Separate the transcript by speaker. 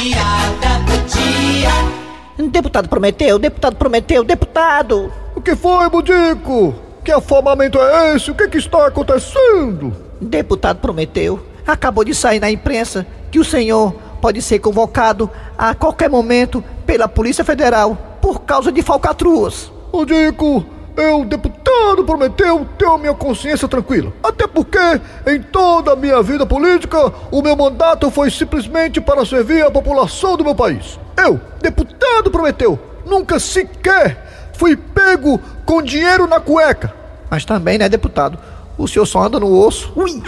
Speaker 1: piada do dia.
Speaker 2: Deputado Prometeu, deputado Prometeu, deputado!
Speaker 3: O que foi, Budico? Que afamamento é esse? O que, que está acontecendo?
Speaker 2: Deputado Prometeu, acabou de sair na imprensa que o senhor pode ser convocado a qualquer momento pela Polícia Federal por causa de falcatruas.
Speaker 3: Budico, eu, deputado, prometeu ter a minha consciência tranquila. Até porque, em toda a minha vida política, o meu mandato foi simplesmente para servir a população do meu país. Eu, deputado, prometeu, nunca sequer fui pego com dinheiro na cueca.
Speaker 2: Mas também, né, deputado? O senhor só anda no osso. Ui!